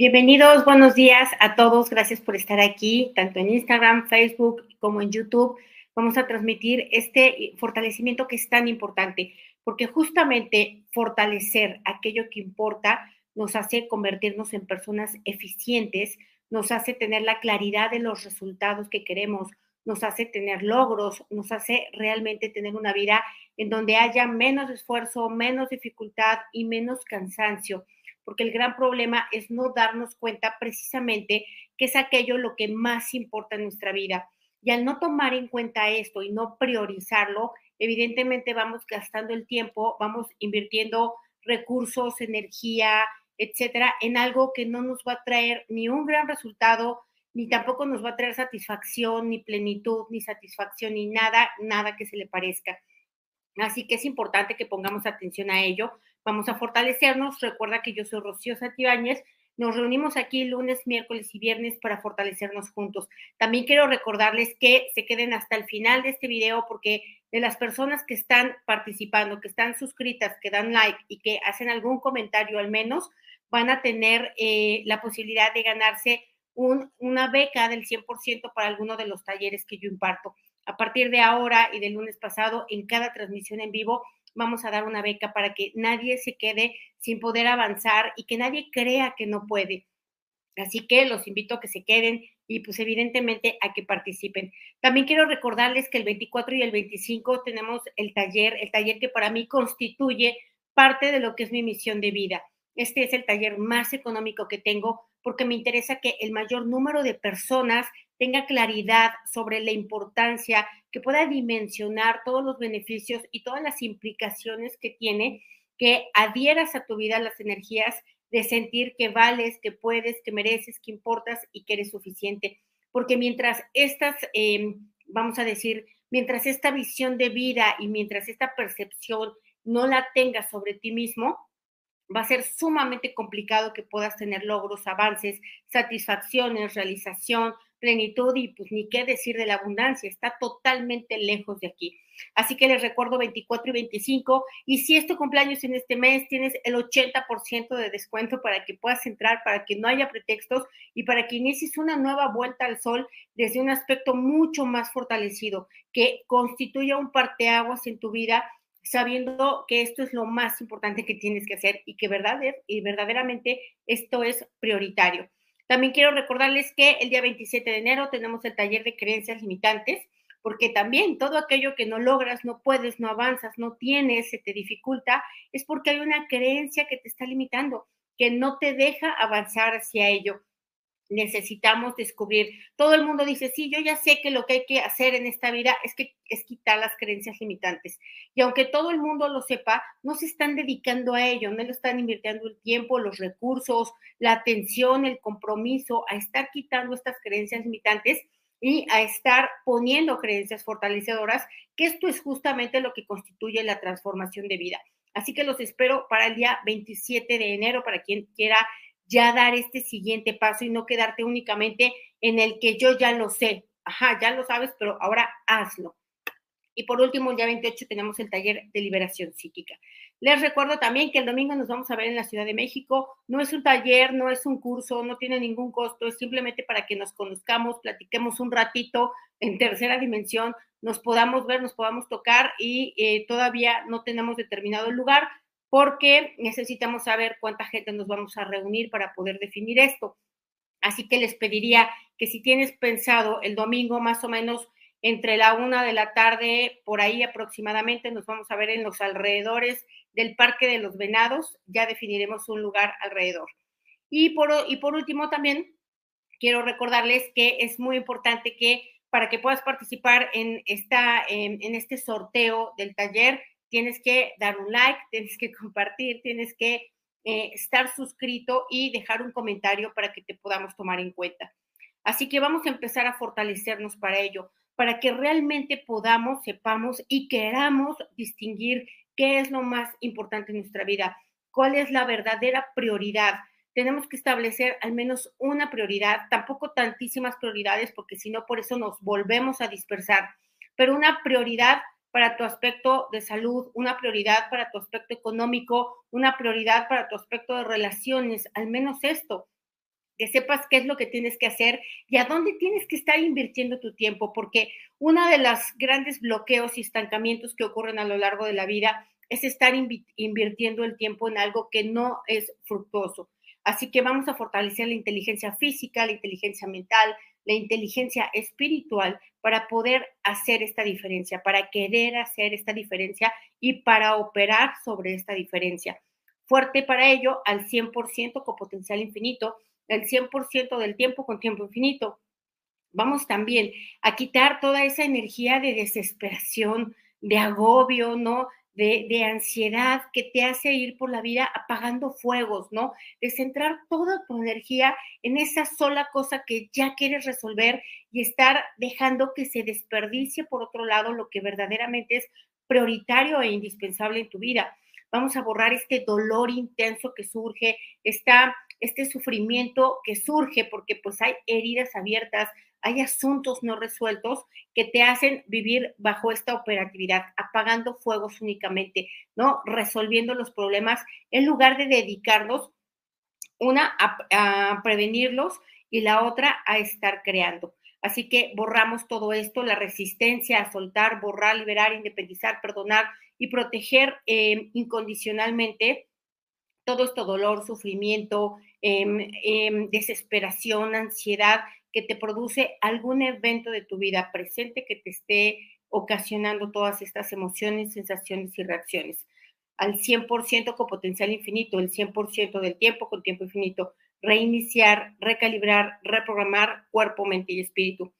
Bienvenidos, buenos días a todos. Gracias por estar aquí, tanto en Instagram, Facebook como en YouTube. Vamos a transmitir este fortalecimiento que es tan importante, porque justamente fortalecer aquello que importa nos hace convertirnos en personas eficientes, nos hace tener la claridad de los resultados que queremos, nos hace tener logros, nos hace realmente tener una vida en donde haya menos esfuerzo, menos dificultad y menos cansancio porque el gran problema es no darnos cuenta precisamente que es aquello lo que más importa en nuestra vida. Y al no tomar en cuenta esto y no priorizarlo, evidentemente vamos gastando el tiempo, vamos invirtiendo recursos, energía, etcétera, en algo que no nos va a traer ni un gran resultado, ni tampoco nos va a traer satisfacción, ni plenitud, ni satisfacción, ni nada, nada que se le parezca. Así que es importante que pongamos atención a ello. Vamos a fortalecernos. Recuerda que yo soy Rocío Santibáñez. Nos reunimos aquí lunes, miércoles y viernes para fortalecernos juntos. También quiero recordarles que se queden hasta el final de este video porque de las personas que están participando, que están suscritas, que dan like y que hacen algún comentario al menos, van a tener eh, la posibilidad de ganarse una beca del 100% para alguno de los talleres que yo imparto. A partir de ahora y del lunes pasado, en cada transmisión en vivo, vamos a dar una beca para que nadie se quede sin poder avanzar y que nadie crea que no puede. Así que los invito a que se queden y pues evidentemente a que participen. También quiero recordarles que el 24 y el 25 tenemos el taller, el taller que para mí constituye parte de lo que es mi misión de vida. Este es el taller más económico que tengo porque me interesa que el mayor número de personas tenga claridad sobre la importancia, que pueda dimensionar todos los beneficios y todas las implicaciones que tiene que adhieras a tu vida las energías de sentir que vales, que puedes, que mereces, que importas y que eres suficiente. Porque mientras estas, em, vamos a decir, mientras esta visión de vida y mientras esta percepción no la tengas sobre ti mismo, va a ser sumamente complicado que puedas tener logros, avances, satisfacciones, realización, plenitud y pues ni qué decir de la abundancia, está totalmente lejos de aquí. Así que les recuerdo 24 y 25 y si es tu cumpleaños en este mes, tienes el 80% de descuento para que puedas entrar, para que no haya pretextos y para que inicies una nueva vuelta al sol desde un aspecto mucho más fortalecido, que constituya un parteaguas en tu vida sabiendo que esto es lo más importante que tienes que hacer y que verdaderamente esto es prioritario. También quiero recordarles que el día 27 de enero tenemos el taller de creencias limitantes, porque también todo aquello que no logras, no puedes, no avanzas, no tienes, se te dificulta, es porque hay una creencia que te está limitando, que no te deja avanzar hacia ello necesitamos descubrir. Todo el mundo dice, sí, yo ya sé que lo que hay que hacer en esta vida es que es quitar las creencias limitantes. Y aunque todo el mundo lo sepa, no se están dedicando a ello, no le están invirtiendo el tiempo, los recursos, la atención, el compromiso a estar quitando estas creencias limitantes y a estar poniendo creencias fortalecedoras, que esto es justamente lo que constituye la transformación de vida. Así que los espero para el día 27 de enero, para quien quiera ya dar este siguiente paso y no quedarte únicamente en el que yo ya lo sé. Ajá, ya lo sabes, pero ahora hazlo. Y por último, el día 28 tenemos el taller de liberación psíquica. Les recuerdo también que el domingo nos vamos a ver en la Ciudad de México. No es un taller, no es un curso, no tiene ningún costo, es simplemente para que nos conozcamos, platiquemos un ratito en tercera dimensión, nos podamos ver, nos podamos tocar y eh, todavía no tenemos determinado lugar, porque necesitamos saber cuánta gente nos vamos a reunir para poder definir esto. Así que les pediría que si tienes pensado el domingo más o menos entre la una de la tarde, por ahí aproximadamente, nos vamos a ver en los alrededores del Parque de los Venados, ya definiremos un lugar alrededor. Y por, último también quiero recordarles que es muy importante que para que puedas participar en, esta, en este sorteo del taller, tienes que dar un like, tienes que compartir, tienes que eh, estar suscrito y dejar un comentario para que te podamos tomar en cuenta. Así que vamos a empezar a fortalecernos para ello, para que realmente podamos, sepamos y queramos distinguir qué es lo más importante en nuestra vida, cuál es la verdadera prioridad. Tenemos que establecer al menos una prioridad, tampoco tantísimas prioridades, porque si no, por eso nos volvemos a dispersar, pero una prioridad para tu aspecto de salud, una prioridad para tu aspecto económico, una prioridad para tu aspecto de relaciones, al menos esto. que sepas qué es lo que tienes que hacer y a dónde tienes que estar invirtiendo tu tiempo, porque uno de los grandes bloqueos y estancamientos que ocurren a lo largo de la vida es estar invirtiendo el tiempo en algo que no es fructuoso. Así que vamos a fortalecer la inteligencia física, la inteligencia mental, la inteligencia espiritual para poder hacer esta diferencia, para querer hacer esta diferencia y para operar sobre esta diferencia. Fuerte para ello al 100% con potencial infinito, el 100% del tiempo con tiempo infinito. Vamos también a quitar toda esa energía de desesperación, de agobio, ¿no? De, ansiedad que te hace ir por la vida apagando fuegos, ¿no? De centrar toda tu energía en esa sola cosa que ya quieres resolver y estar dejando que se desperdicie por otro lado lo que verdaderamente es prioritario e indispensable en tu vida. Vamos a borrar este dolor intenso que surge, esta, este sufrimiento que surge porque pues hay heridas abiertas, hay asuntos no resueltos que te hacen vivir bajo esta operatividad, apagando fuegos únicamente, ¿no? Resolviendo los problemas en lugar de dedicarnos, una, a, prevenirlos y la otra a estar creando. Así que borramos todo esto, la resistencia a soltar, borrar, liberar, independizar, perdonar y proteger eh, incondicionalmente todo esto dolor, sufrimiento, em, em, desesperación, ansiedad que te produce algún evento de tu vida presente que te esté ocasionando todas estas emociones, sensaciones y reacciones. Al 100% con potencial infinito, el 100% del tiempo con tiempo infinito. Reiniciar, recalibrar, reprogramar cuerpo, mente y espíritu.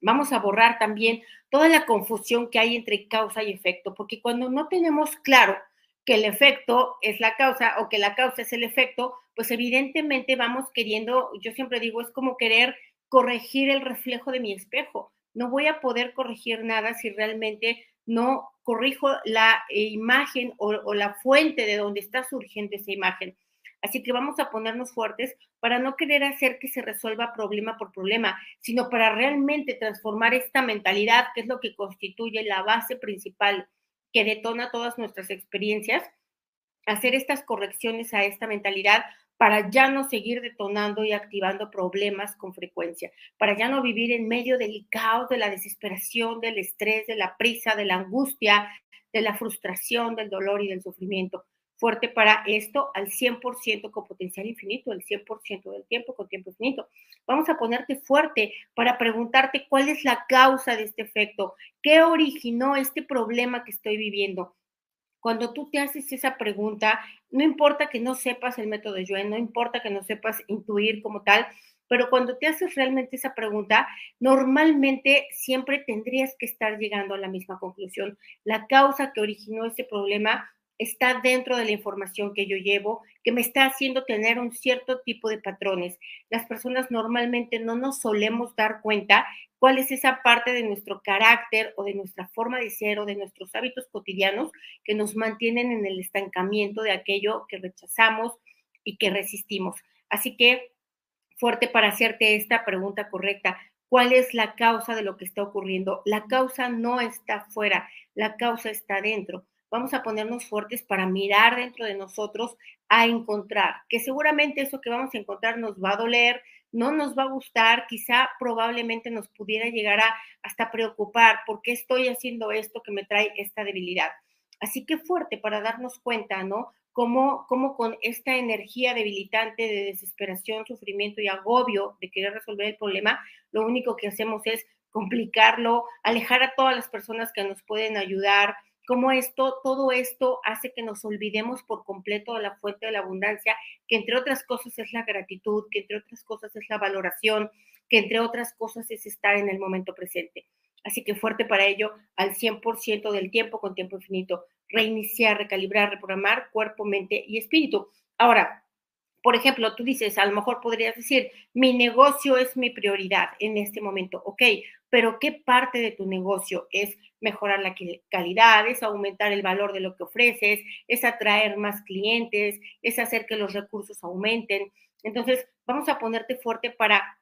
Vamos a borrar también toda la confusión que hay entre causa y efecto, porque cuando no tenemos claro que el efecto es la causa o que la causa es el efecto, pues evidentemente vamos queriendo, yo siempre digo, es como querer corregir el reflejo de mi espejo. No voy a poder corregir nada si realmente no corrijo la imagen o, la fuente de donde está surgiendo esa imagen. Así que vamos a ponernos fuertes para no querer hacer que se resuelva problema por problema, sino para realmente transformar esta mentalidad, que es lo que constituye la base principal que detona todas nuestras experiencias, hacer estas correcciones a esta mentalidad para ya no seguir detonando y activando problemas con frecuencia, para ya no vivir en medio del caos, de la desesperación, del estrés, de la prisa, de la angustia, de la frustración, del dolor y del sufrimiento. Fuerte para esto al 100% con potencial infinito, el 100% del tiempo con tiempo infinito. Vamos a ponerte fuerte para preguntarte cuál es la causa de este efecto, qué originó este problema que estoy viviendo cuando tú te haces esa pregunta, no importa que no sepas el método de Yuen, no importa que no sepas intuir como tal, pero cuando te haces realmente esa pregunta, normalmente siempre tendrías que estar llegando a la misma conclusión. La causa que originó ese problema está dentro de la información que yo llevo, que me está haciendo tener un cierto tipo de patrones. Las personas normalmente no nos solemos dar cuenta cuál es esa parte de nuestro carácter o de nuestra forma de ser o de nuestros hábitos cotidianos que nos mantienen en el estancamiento de aquello que rechazamos y que resistimos. Así que fuerte para hacerte esta pregunta correcta. ¿Cuál es la causa de lo que está ocurriendo? La causa no está fuera, la causa está dentro vamos a ponernos fuertes para mirar dentro de nosotros a encontrar, que seguramente eso que vamos a encontrar nos va a doler, no nos va a gustar, quizá probablemente nos pudiera llegar a hasta preocupar, ¿por qué estoy haciendo esto que me trae esta debilidad? Así que fuerte para darnos cuenta, ¿no? Cómo, cómo con esta energía debilitante de desesperación, sufrimiento y agobio de querer resolver el problema, lo único que hacemos es complicarlo, alejar a todas las personas que nos pueden ayudar, cómo esto, todo esto hace que nos olvidemos por completo de la fuente de la abundancia, que entre otras cosas es la gratitud, que entre otras cosas es la valoración, que entre otras cosas es estar en el momento presente. Así que fuerte para ello al 100% del tiempo con tiempo infinito, reiniciar, recalibrar, reprogramar cuerpo, mente y espíritu. Ahora, por ejemplo, tú dices, a lo mejor podrías decir, mi negocio es mi prioridad en este momento, ok, pero ¿qué parte de tu negocio es mejorar la calidad, es aumentar el valor de lo que ofreces, es atraer más clientes, es hacer que los recursos aumenten? Entonces, vamos a ponerte fuerte para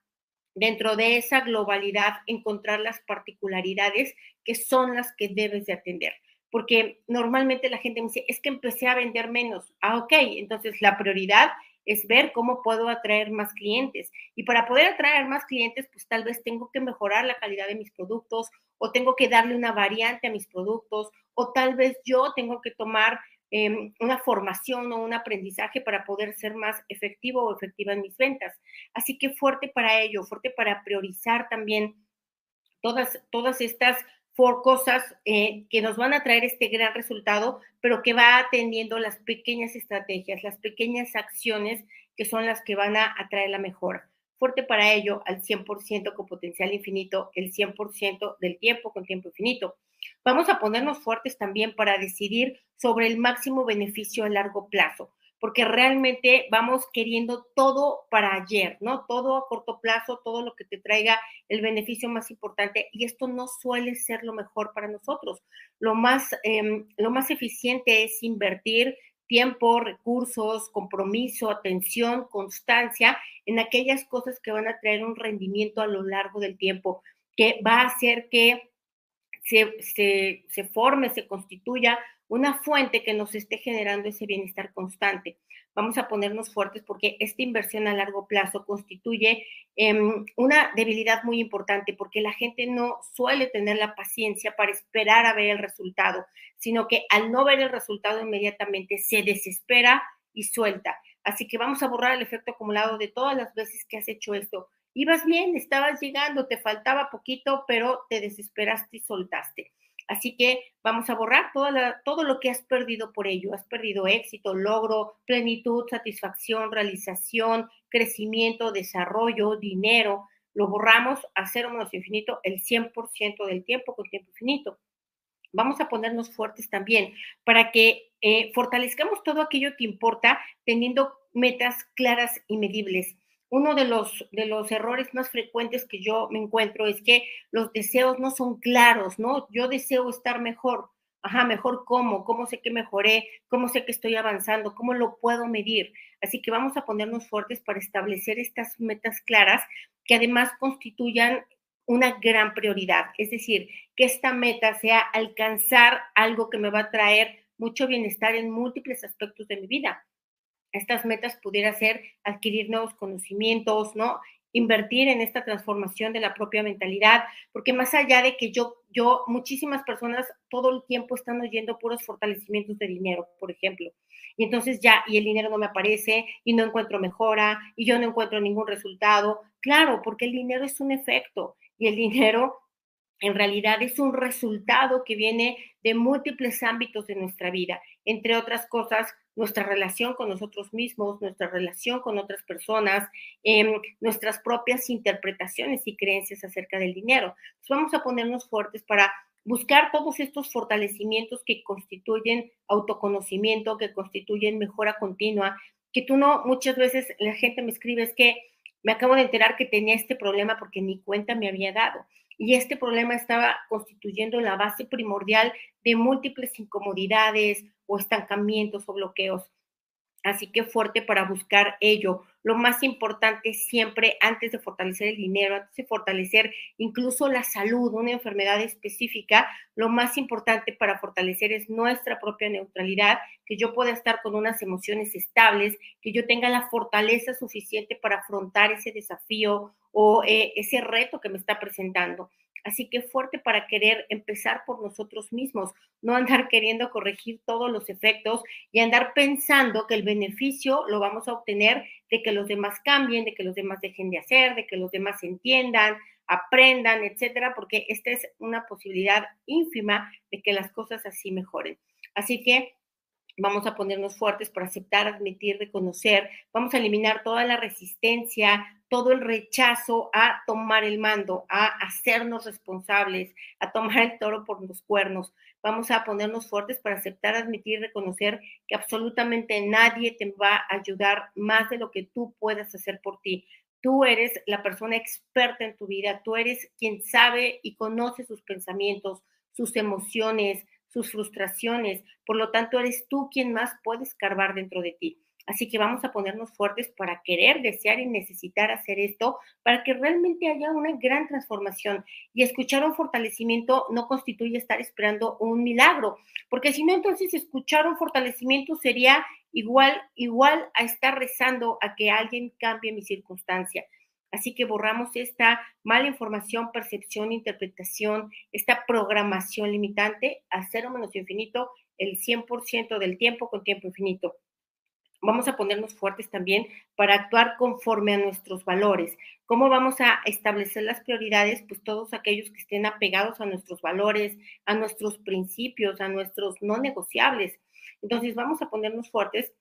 dentro de esa globalidad encontrar las particularidades que son las que debes de atender porque normalmente la gente me dice, es que empecé a vender menos. Ah, ok, entonces la prioridad es ver cómo puedo atraer más clientes. Y para poder atraer más clientes, pues tal vez tengo que mejorar la calidad de mis productos o tengo que darle una variante a mis productos o tal vez yo tengo que tomar em, una formación o un aprendizaje para poder ser más efectivo o efectiva en mis ventas. Así que fuerte para ello, fuerte para priorizar también todas, todas estas por cosas eh, que nos van a traer este gran resultado, pero que va atendiendo las pequeñas estrategias, las pequeñas acciones que son las que van a atraer la mejora. Fuerte para ello al 100% con potencial infinito, el 100% del tiempo con tiempo infinito. Vamos a ponernos fuertes también para decidir sobre el máximo beneficio a largo plazo porque realmente vamos queriendo todo para ayer, ¿no? Todo a corto plazo, todo lo que te traiga el beneficio más importante y esto no suele ser lo mejor para nosotros. Lo más, em, lo más eficiente es invertir tiempo, recursos, compromiso, atención, constancia en aquellas cosas que van a traer un rendimiento a lo largo del tiempo, que va a hacer que se, se, se forme, se constituya una fuente que nos esté generando ese bienestar constante. Vamos a ponernos fuertes porque esta inversión a largo plazo constituye em, una debilidad muy importante porque la gente no suele tener la paciencia para esperar a ver el resultado, sino que al no ver el resultado inmediatamente se desespera y suelta. Así que vamos a borrar el efecto acumulado de todas las veces que has hecho esto. Ibas bien, estabas llegando, te faltaba poquito, pero te desesperaste y soltaste. Así que vamos a borrar todo lo que has perdido por ello. Has perdido éxito, logro, plenitud, satisfacción, realización, crecimiento, desarrollo, dinero. Lo borramos a cero menos infinito el 100% del tiempo con tiempo infinito. Vamos a ponernos fuertes también para que eh, fortalezcamos todo aquello que importa teniendo metas claras y medibles uno de los, de los errores más frecuentes que yo me encuentro es que los deseos no son claros, ¿no? Yo deseo estar mejor. Ajá, mejor cómo, cómo sé que mejoré, cómo sé que estoy avanzando, cómo lo puedo medir. Así que vamos a ponernos fuertes para establecer estas metas claras que además constituyan una gran prioridad. Es decir, que esta meta sea alcanzar algo que me va a traer mucho bienestar en múltiples aspectos de mi vida estas metas pudiera ser adquirir nuevos conocimientos, ¿no? Invertir en esta transformación de la propia mentalidad, porque más allá de que yo, yo, muchísimas personas todo el tiempo están oyendo puros fortalecimientos de dinero, por ejemplo. Y entonces ya, y el dinero no me aparece, y no encuentro mejora, y yo no encuentro ningún resultado. Claro, porque el dinero es un efecto, y el dinero en realidad es un resultado que viene de múltiples ámbitos de nuestra vida, entre otras cosas, nuestra relación con nosotros mismos, nuestra relación con otras personas, em, nuestras propias interpretaciones y creencias acerca del dinero. vamos a ponernos fuertes para buscar todos estos fortalecimientos que constituyen autoconocimiento, que constituyen mejora continua, que tú no, muchas veces la gente me escribe es que me acabo de enterar que tenía este problema porque ni cuenta me había dado y este problema estaba constituyendo la base primordial de múltiples incomodidades o estancamientos o bloqueos. Así que fuerte para buscar ello. Lo más importante siempre, antes de fortalecer el dinero, antes de fortalecer incluso la salud, una enfermedad específica, lo más importante para fortalecer es nuestra propia neutralidad, que yo pueda estar con unas emociones estables, que yo tenga la fortaleza suficiente para afrontar ese desafío o eh, ese reto que me está presentando. Así que fuerte para querer empezar por nosotros mismos, no andar queriendo corregir todos los efectos y andar pensando que el beneficio lo vamos a obtener de que los demás cambien, de que los demás dejen de hacer, de que los demás entiendan, aprendan, etcétera, porque esta es una posibilidad ínfima de que las cosas así mejoren. Así que vamos a ponernos fuertes para aceptar, admitir, reconocer, vamos a eliminar toda la resistencia, todo el rechazo a tomar el mando, a hacernos responsables, a tomar el toro por los cuernos. Vamos a ponernos fuertes para aceptar, admitir, reconocer que absolutamente nadie te va a ayudar más de lo que tú puedas hacer por ti. Tú eres la persona experta en tu vida, tú eres quien sabe y conoce sus pensamientos, sus emociones, sus frustraciones. Por lo tanto, eres tú quien más puede escarbar dentro de ti. Así que vamos a ponernos fuertes para querer, desear y necesitar hacer esto para que realmente haya una gran transformación. Y escuchar un fortalecimiento no constituye estar esperando un milagro, porque si no, entonces escuchar un fortalecimiento sería igual, igual a estar rezando a que alguien cambie mi circunstancia. Así que borramos esta mala información, percepción, interpretación, esta programación limitante a cero menos infinito el 100% del tiempo con tiempo infinito. Vamos a ponernos fuertes también para actuar conforme a nuestros valores. ¿Cómo vamos a establecer las prioridades? Pues todos aquellos que estén apegados a nuestros valores, a nuestros principios, a nuestros no negociables. Entonces vamos a ponernos fuertes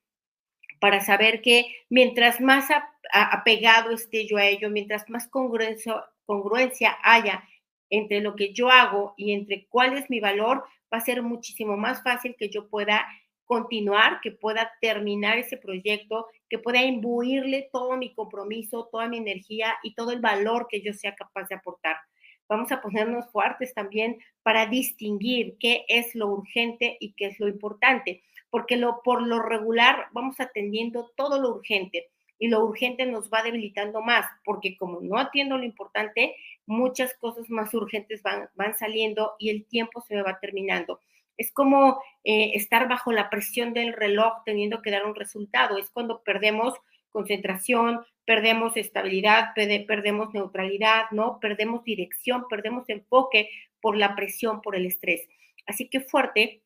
para saber que mientras más apegado esté yo a ello, mientras más congruencia, haya entre lo que yo hago y entre cuál es mi valor, va a ser muchísimo más fácil que yo pueda continuar, que pueda terminar ese proyecto, que pueda imbuirle todo mi compromiso, toda mi energía y todo el valor que yo sea capaz de aportar. Vamos a ponernos fuertes también para distinguir qué es lo urgente y qué es lo importante porque lo, por lo regular vamos atendiendo todo lo urgente y lo urgente nos va debilitando más, porque como no atiendo lo importante, muchas cosas más urgentes van, van saliendo y el tiempo se va terminando. Es como eh, estar bajo la presión del reloj teniendo que dar un resultado. Es cuando perdemos concentración, perdemos estabilidad, perdemos neutralidad, ¿no? Perdemos dirección, perdemos enfoque por la presión, por el estrés. Así que fuerte,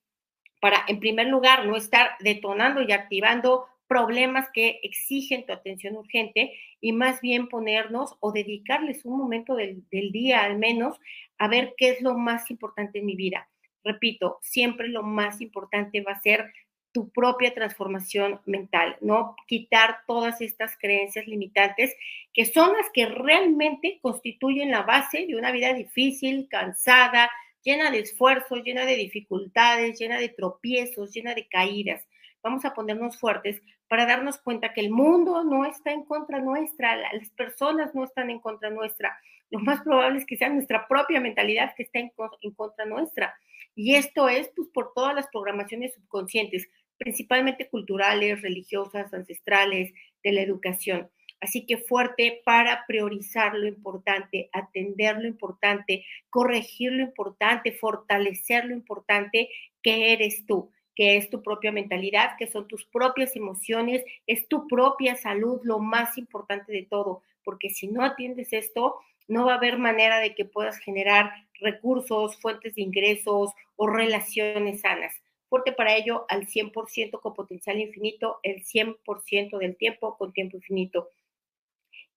para, en primer lugar, no estar detonando y activando problemas que exigen tu atención urgente y más bien ponernos o dedicarles un momento del, del, día al menos a ver qué es lo más importante en mi vida. Repito, siempre lo más importante va a ser tu propia transformación mental, ¿no? Quitar todas estas creencias limitantes que son las que realmente constituyen la base de una vida difícil, cansada, llena de esfuerzos, llena de dificultades, llena de tropiezos, llena de caídas. Vamos a ponernos fuertes para darnos cuenta que el mundo no está en contra nuestra, las personas no están en contra nuestra. Lo más probable es que sea nuestra propia mentalidad que está en, contra nuestra. Y esto es pues, por todas las programaciones subconscientes, principalmente culturales, religiosas, ancestrales, de la educación. Así que fuerte para priorizar lo importante, atender lo importante, corregir lo importante, fortalecer lo importante que eres tú, que es tu propia mentalidad, que son tus propias emociones, es tu propia salud, lo más importante de todo, porque si no atiendes esto, no va a haber manera de que puedas generar recursos, fuentes de ingresos o relaciones sanas. Fuerte para ello al 100% con potencial infinito, el 100% del tiempo con tiempo infinito.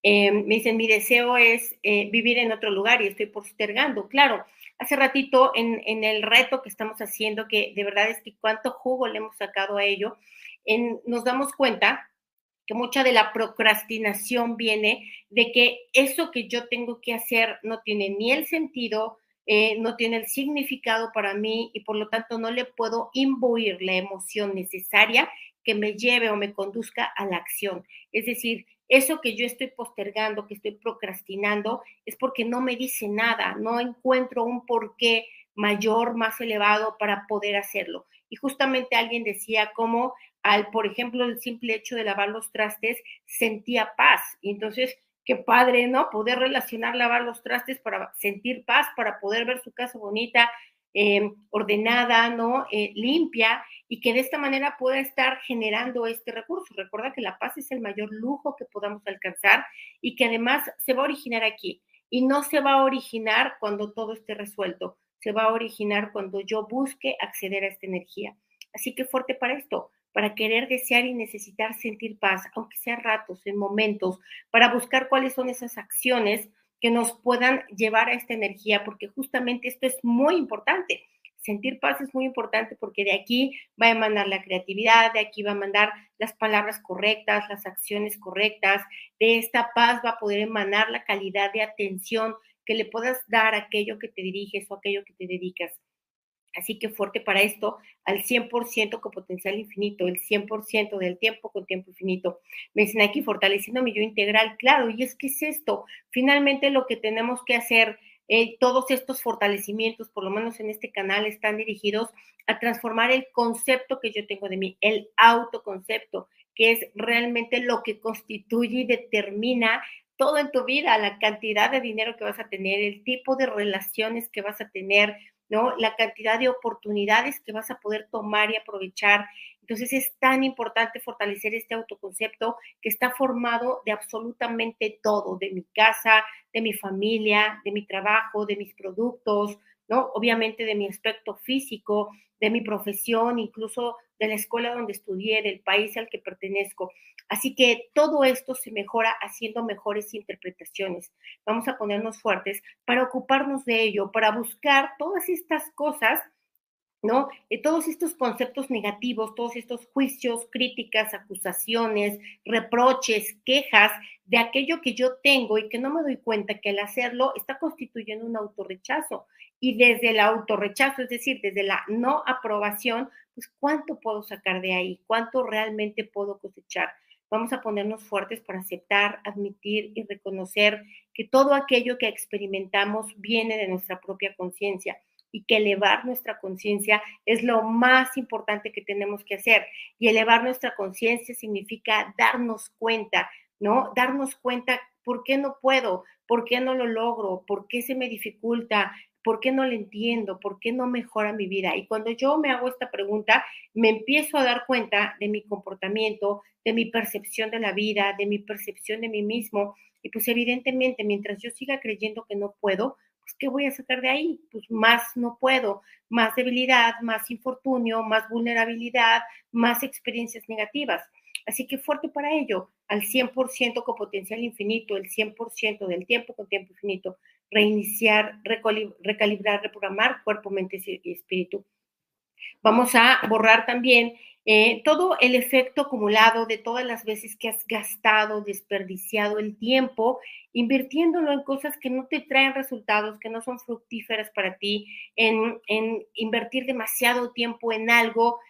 Eh, me dicen, mi deseo es eh, vivir en otro lugar y estoy postergando. Claro, hace ratito en, en, el reto que estamos haciendo, que de verdad es que cuánto jugo le hemos sacado a ello, en, nos damos cuenta que mucha de la procrastinación viene de que eso que yo tengo que hacer no tiene ni el sentido, eh, no tiene el significado para mí y por lo tanto no le puedo imbuir la emoción necesaria que me lleve o me conduzca a la acción. Es decir, eso que yo estoy postergando, que estoy procrastinando, es porque no me dice nada, no encuentro un porqué mayor, más elevado para poder hacerlo. Y justamente alguien decía cómo al, por ejemplo, el simple hecho de lavar los trastes, sentía paz. Y entonces, qué padre, ¿no? Poder relacionar lavar los trastes para sentir paz, para poder ver su casa bonita, eh, ordenada, ¿no? Eh, limpia y que de esta manera pueda estar generando este recurso. Recuerda que la paz es el mayor lujo que podamos alcanzar y que además se va a originar aquí y no se va a originar cuando todo esté resuelto, se va a originar cuando yo busque acceder a esta energía. Así que fuerte para esto, para querer desear y necesitar sentir paz, aunque sea ratos, en momentos, para buscar cuáles son esas acciones que nos puedan llevar a esta energía, porque justamente esto es muy importante sentir paz es muy importante porque de aquí va a emanar la creatividad, de aquí va a mandar las palabras correctas, las acciones correctas, de esta paz va a poder emanar la calidad de atención que le puedas dar a aquello que te diriges o aquello que te dedicas. Así que fuerte para esto, al 100% con potencial infinito, el 100% del tiempo con tiempo infinito. Me dicen aquí fortaleciendo mi yo integral, claro, y es que es esto, finalmente lo que tenemos que hacer eh, todos estos fortalecimientos, por lo menos en este canal, están dirigidos a transformar el concepto que yo tengo de mí, el autoconcepto, que es realmente lo que constituye y determina todo en tu vida, la cantidad de dinero que vas a tener, el tipo de relaciones que vas a tener, ¿no? La cantidad de oportunidades que vas a poder tomar y aprovechar. Entonces es tan importante fortalecer este autoconcepto que está formado de absolutamente todo, de mi casa, de mi familia, de mi trabajo, de mis productos, ¿no? Obviamente de mi aspecto físico, de mi profesión, incluso de la escuela donde estudié, del país al que pertenezco. Así que todo esto se mejora haciendo mejores interpretaciones. Vamos a ponernos fuertes para ocuparnos de ello, para buscar todas estas cosas ¿no? Eh, todos estos conceptos negativos, todos estos juicios, críticas, acusaciones, reproches, quejas de aquello que yo tengo y que no me doy cuenta que al hacerlo está constituyendo un autorrechazo. Y desde el autorrechazo, es decir, desde la no aprobación, pues cuánto puedo sacar de ahí, cuánto realmente puedo cosechar. Vamos a ponernos fuertes para aceptar, admitir y reconocer que todo aquello que experimentamos viene de nuestra propia conciencia y que elevar nuestra conciencia es lo más importante que tenemos que hacer. Y elevar nuestra conciencia significa darnos cuenta, ¿no? Darnos cuenta por qué no puedo, por qué no lo logro, por qué se me dificulta, por qué no lo entiendo, por qué no mejora mi vida. Y cuando yo me hago esta pregunta, me empiezo a dar cuenta de mi comportamiento, de mi percepción de la vida, de mi percepción de mí mismo. Y pues evidentemente, mientras yo siga creyendo que no puedo, pues, ¿qué voy a sacar de ahí? Pues más no puedo, más debilidad, más infortunio, más vulnerabilidad, más experiencias negativas. Así que fuerte para ello, al 100% con potencial infinito, el 100% del tiempo con tiempo infinito, reiniciar, recalibrar, reprogramar cuerpo, mente y espíritu. Vamos a borrar también eh, todo el efecto acumulado de todas las veces que has gastado, desperdiciado el tiempo, invirtiéndolo en cosas que no te traen resultados, que no son fructíferas para ti, en, invertir demasiado tiempo en algo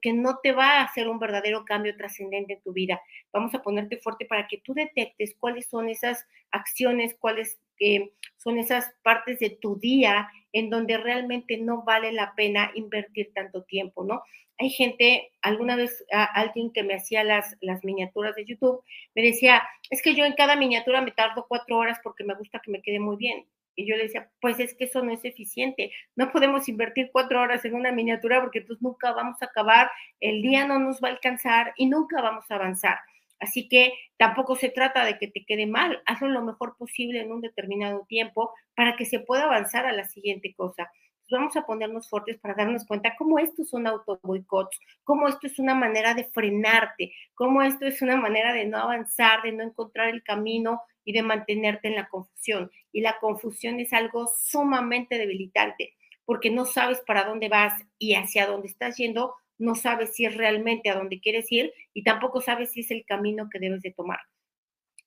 que, no te va a hacer un verdadero cambio trascendente en tu vida. Vamos a ponerte fuerte para que tú detectes cuáles son esas acciones, cuáles eh, son esas partes de tu día en donde realmente no vale la pena invertir tanto tiempo, ¿no? hay gente, alguna vez alguien que me hacía las, las miniaturas de YouTube, me decía, es que yo en cada miniatura me tardo cuatro horas porque me gusta que me quede muy bien. Y yo le decía, pues es que eso no es eficiente. No podemos invertir cuatro horas en una miniatura porque entonces nunca vamos a acabar, el día no nos va a alcanzar y nunca vamos a avanzar. Así que tampoco se trata de que te quede mal, hazlo lo mejor posible en un determinado tiempo para que se pueda avanzar a la siguiente cosa vamos a ponernos fuertes para darnos cuenta cómo esto son boicots, cómo esto es una manera de frenarte, cómo esto es una manera de no avanzar, de no encontrar el camino y de mantenerte en la confusión. Y la confusión es algo sumamente debilitante, porque no sabes para dónde vas y hacia dónde estás yendo, no sabes si es realmente a dónde quieres ir y tampoco sabes si es el camino que debes de tomar.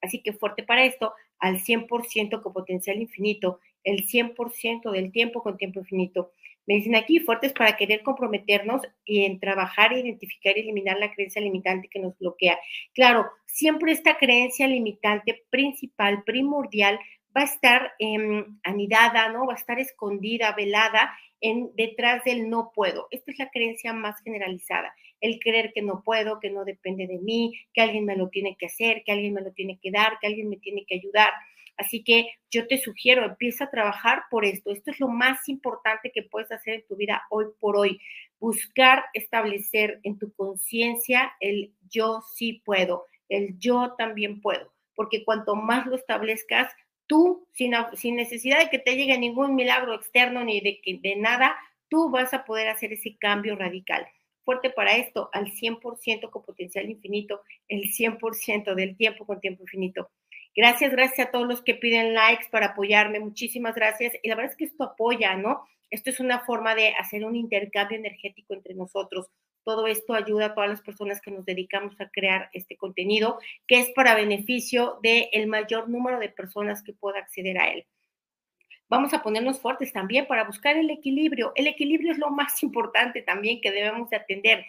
Así que fuerte para esto, al 100% con potencial infinito, el 100% del tiempo con tiempo infinito. Me dicen aquí fuertes para querer comprometernos y en trabajar, identificar y eliminar la creencia limitante que nos bloquea. Claro, siempre esta creencia limitante principal, primordial, va a estar em, anidada, ¿no? Va a estar escondida, velada en, detrás del no puedo. Esta es la creencia más generalizada, el creer que no puedo, que no depende de mí, que alguien me lo tiene que hacer, que alguien me lo tiene que dar, que alguien me tiene que ayudar. Así que yo te sugiero, empieza a trabajar por esto. Esto es lo más importante que puedes hacer en tu vida hoy por hoy. Buscar establecer en tu conciencia el yo sí puedo, el yo también puedo. Porque cuanto más lo establezcas, tú, sin, necesidad de que te llegue ningún milagro externo ni de, de nada, tú vas a poder hacer ese cambio radical. Fuerte para esto, al 100% con potencial infinito, el 100% del tiempo con tiempo infinito. Gracias, gracias a todos los que piden likes para apoyarme. Muchísimas gracias. Y la verdad es que esto apoya, ¿no? Esto es una forma de hacer un intercambio energético entre nosotros. Todo esto ayuda a todas las personas que nos dedicamos a crear este contenido, que es para beneficio del mayor número de personas que pueda acceder a él. Vamos a ponernos fuertes también para buscar el equilibrio. El equilibrio es lo más importante también que debemos de atender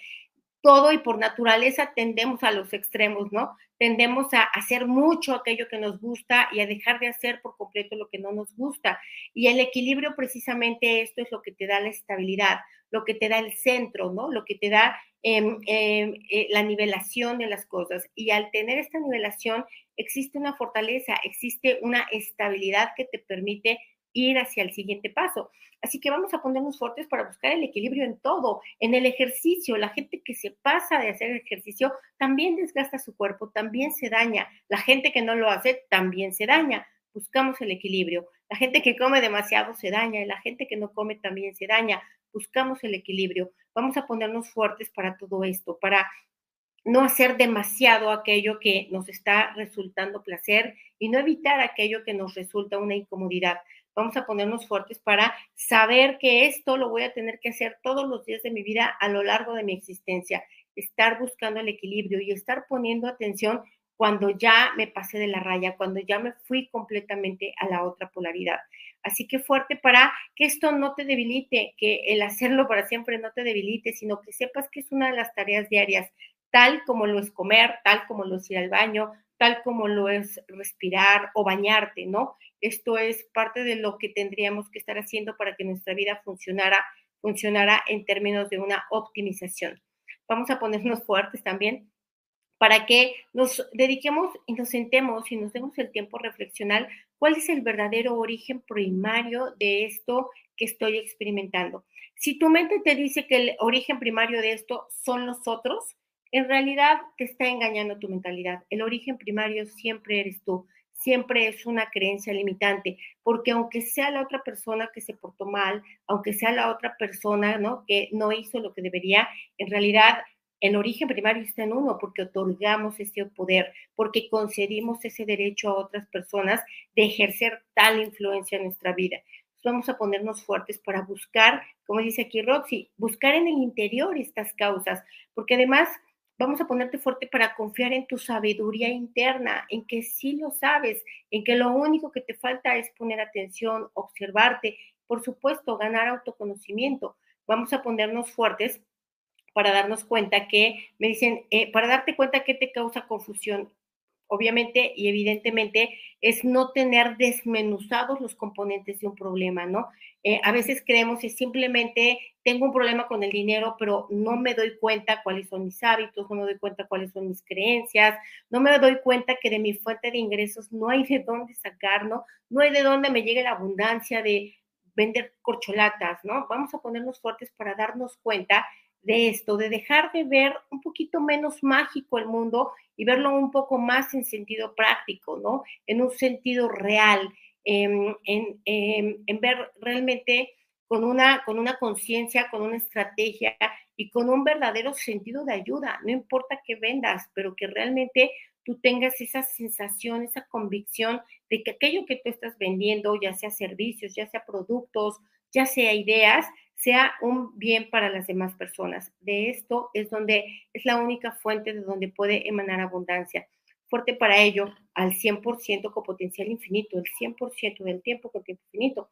todo y por naturaleza tendemos a los extremos, ¿no? Tendemos a hacer mucho aquello que nos gusta y a dejar de hacer por completo lo que no nos gusta. Y el equilibrio, precisamente esto es lo que te da la estabilidad, lo que te da el centro, ¿no? Lo que te da em, em, eh, la nivelación de las cosas. Y al tener esta nivelación, existe una fortaleza, existe una estabilidad que te permite ir hacia el siguiente paso. Así que vamos a ponernos fuertes para buscar el equilibrio en todo, en el ejercicio. La gente que se pasa de hacer ejercicio también desgasta su cuerpo, también se daña. La gente que no lo hace también se daña. Buscamos el equilibrio. La gente que come demasiado se daña y la gente que no come también se daña. Buscamos el equilibrio. Vamos a ponernos fuertes para todo esto, para no hacer demasiado aquello que nos está resultando placer y no evitar aquello que nos resulta una incomodidad vamos a ponernos fuertes para saber que esto lo voy a tener que hacer todos los días de mi vida a lo largo de mi existencia, estar buscando el equilibrio y estar poniendo atención cuando ya me pasé de la raya, cuando ya me fui completamente a la otra polaridad. Así que fuerte para que esto no te debilite, que el hacerlo para siempre no te debilite, sino que sepas que es una de las tareas diarias, tal como lo es comer, tal como lo es ir al baño, tal como lo es respirar o bañarte, ¿no? Esto es parte de lo que tendríamos que estar haciendo para que nuestra vida funcionara, funcionara en términos de una optimización. Vamos a ponernos fuertes también para que nos dediquemos y nos sentemos y nos demos el tiempo reflexionar cuál es el verdadero origen primario de esto que estoy experimentando. Si tu mente te dice que el origen primario de esto son los otros, en realidad te está engañando tu mentalidad. El origen primario siempre eres tú siempre es una creencia limitante, porque aunque sea la otra persona que se portó mal, aunque sea la otra persona, ¿no? Que no hizo lo que debería, en realidad el origen primario está en uno, porque otorgamos ese poder, porque concedimos ese derecho a otras personas de ejercer tal influencia en nuestra vida. vamos a ponernos fuertes para buscar, como dice aquí Roxy, buscar en el interior estas causas, porque además vamos a ponerte fuerte para confiar en tu sabiduría interna, en que sí lo sabes, en que lo único que te falta es poner atención, observarte, por supuesto, ganar autoconocimiento. Vamos a ponernos fuertes para darnos cuenta que, me dicen, eh, para darte cuenta que te causa confusión obviamente y evidentemente, es no tener desmenuzados los componentes de un problema, ¿no? Eh, a veces creemos que simplemente tengo un problema con el dinero, pero no me doy cuenta cuáles son mis hábitos, no me doy cuenta cuáles son mis creencias, no me doy cuenta que de mi fuente de ingresos no hay de dónde sacar, ¿no? No hay de dónde me llegue la abundancia de vender corcholatas, ¿no? Vamos a ponernos fuertes para darnos cuenta de esto, de dejar de ver un poquito menos mágico el mundo y verlo un poco más en sentido práctico, ¿no? En un sentido real, en, en, ver realmente con una, con una conciencia, con una estrategia y con un verdadero sentido de ayuda. No importa que vendas, pero que realmente tú tengas esa sensación, esa convicción de que aquello que tú estás vendiendo, ya sea servicios, ya sea productos, ya sea ideas, sea un bien para las demás personas. De esto es donde es la única fuente de donde puede emanar abundancia. Fuerte para ello, al 100% con potencial infinito, el 100% del tiempo con tiempo infinito.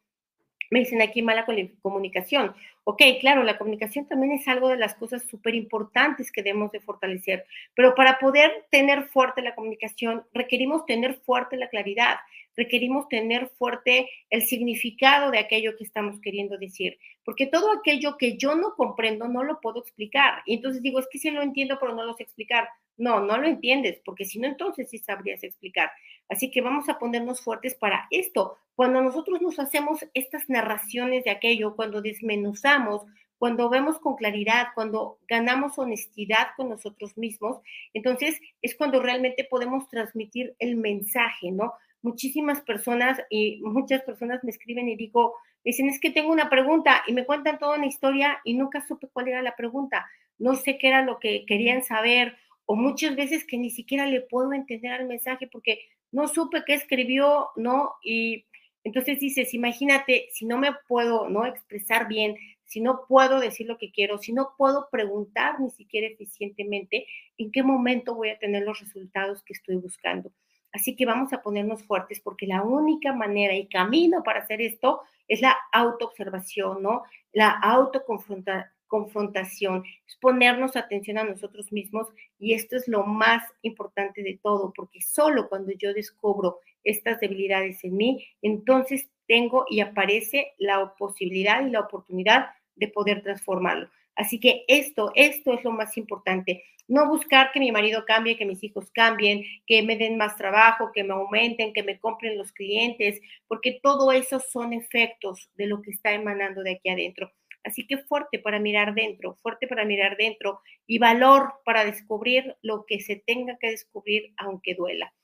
Me dicen aquí mala comunicación. Ok, claro, la comunicación también es algo de las cosas súper importantes que debemos de fortalecer, pero para poder tener fuerte la comunicación requerimos tener fuerte la claridad, requerimos tener fuerte el significado de aquello que estamos queriendo decir, porque todo aquello que yo no comprendo no lo puedo explicar. Y entonces digo, es que sí lo entiendo, pero no lo sé explicar. No, no lo entiendes, porque si no, entonces sí sabrías explicar. Así que vamos a ponernos fuertes para esto. Cuando nosotros nos hacemos estas narraciones de aquello, cuando desmenuzamos, cuando vemos con claridad, cuando ganamos honestidad con nosotros mismos, entonces es cuando realmente podemos transmitir el mensaje, ¿no? Muchísimas personas y muchas personas me escriben y digo, dicen, es que tengo una pregunta y me cuentan toda una historia y nunca supe cuál era la pregunta, no sé qué era lo que querían saber o muchas veces que ni siquiera le puedo entender al mensaje porque no supe qué escribió, ¿no? Y entonces dices, imagínate, si no me puedo, ¿no? Expresar bien, si no puedo decir lo que quiero, si no puedo preguntar ni siquiera eficientemente, ¿en qué momento voy a tener los resultados que estoy buscando? Así que vamos a ponernos fuertes porque la única manera y camino para hacer esto es la autoobservación, ¿no? La autoconfrontación, es ponernos atención a nosotros mismos y esto es lo más importante de todo, porque solo cuando yo descubro estas debilidades en mí, entonces tengo y aparece la posibilidad y la oportunidad de poder transformarlo. Así que esto, esto es lo más importante. No buscar que mi marido cambie, que mis hijos cambien, que me den más trabajo, que me aumenten, que me compren los clientes, porque todo eso son efectos de lo que está emanando de aquí adentro. Así que fuerte para mirar dentro, fuerte para mirar dentro y valor para descubrir lo que se tenga que descubrir aunque duela.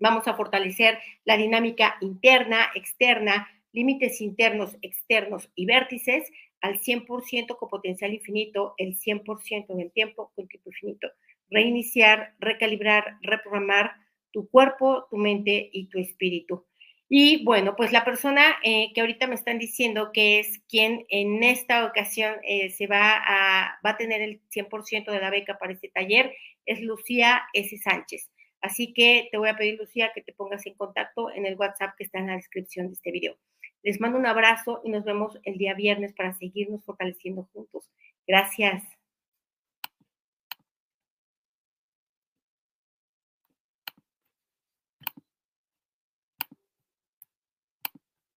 Vamos a fortalecer la dinámica interna, externa, límites internos, externos y vértices al 100% con potencial infinito, el 100% del tiempo con tiempo infinito. Reiniciar, recalibrar, reprogramar tu cuerpo, tu mente y tu espíritu. Y bueno, pues la persona eh, que ahorita me están diciendo que es quien en esta ocasión eh, se va a, va a tener el 100% de la beca para este taller es Lucía S. Sánchez. Así que te voy a pedir, Lucía, que te pongas en contacto en el WhatsApp que está en la descripción de este video. Les mando un abrazo y nos vemos el día viernes para seguirnos fortaleciendo juntos. Gracias.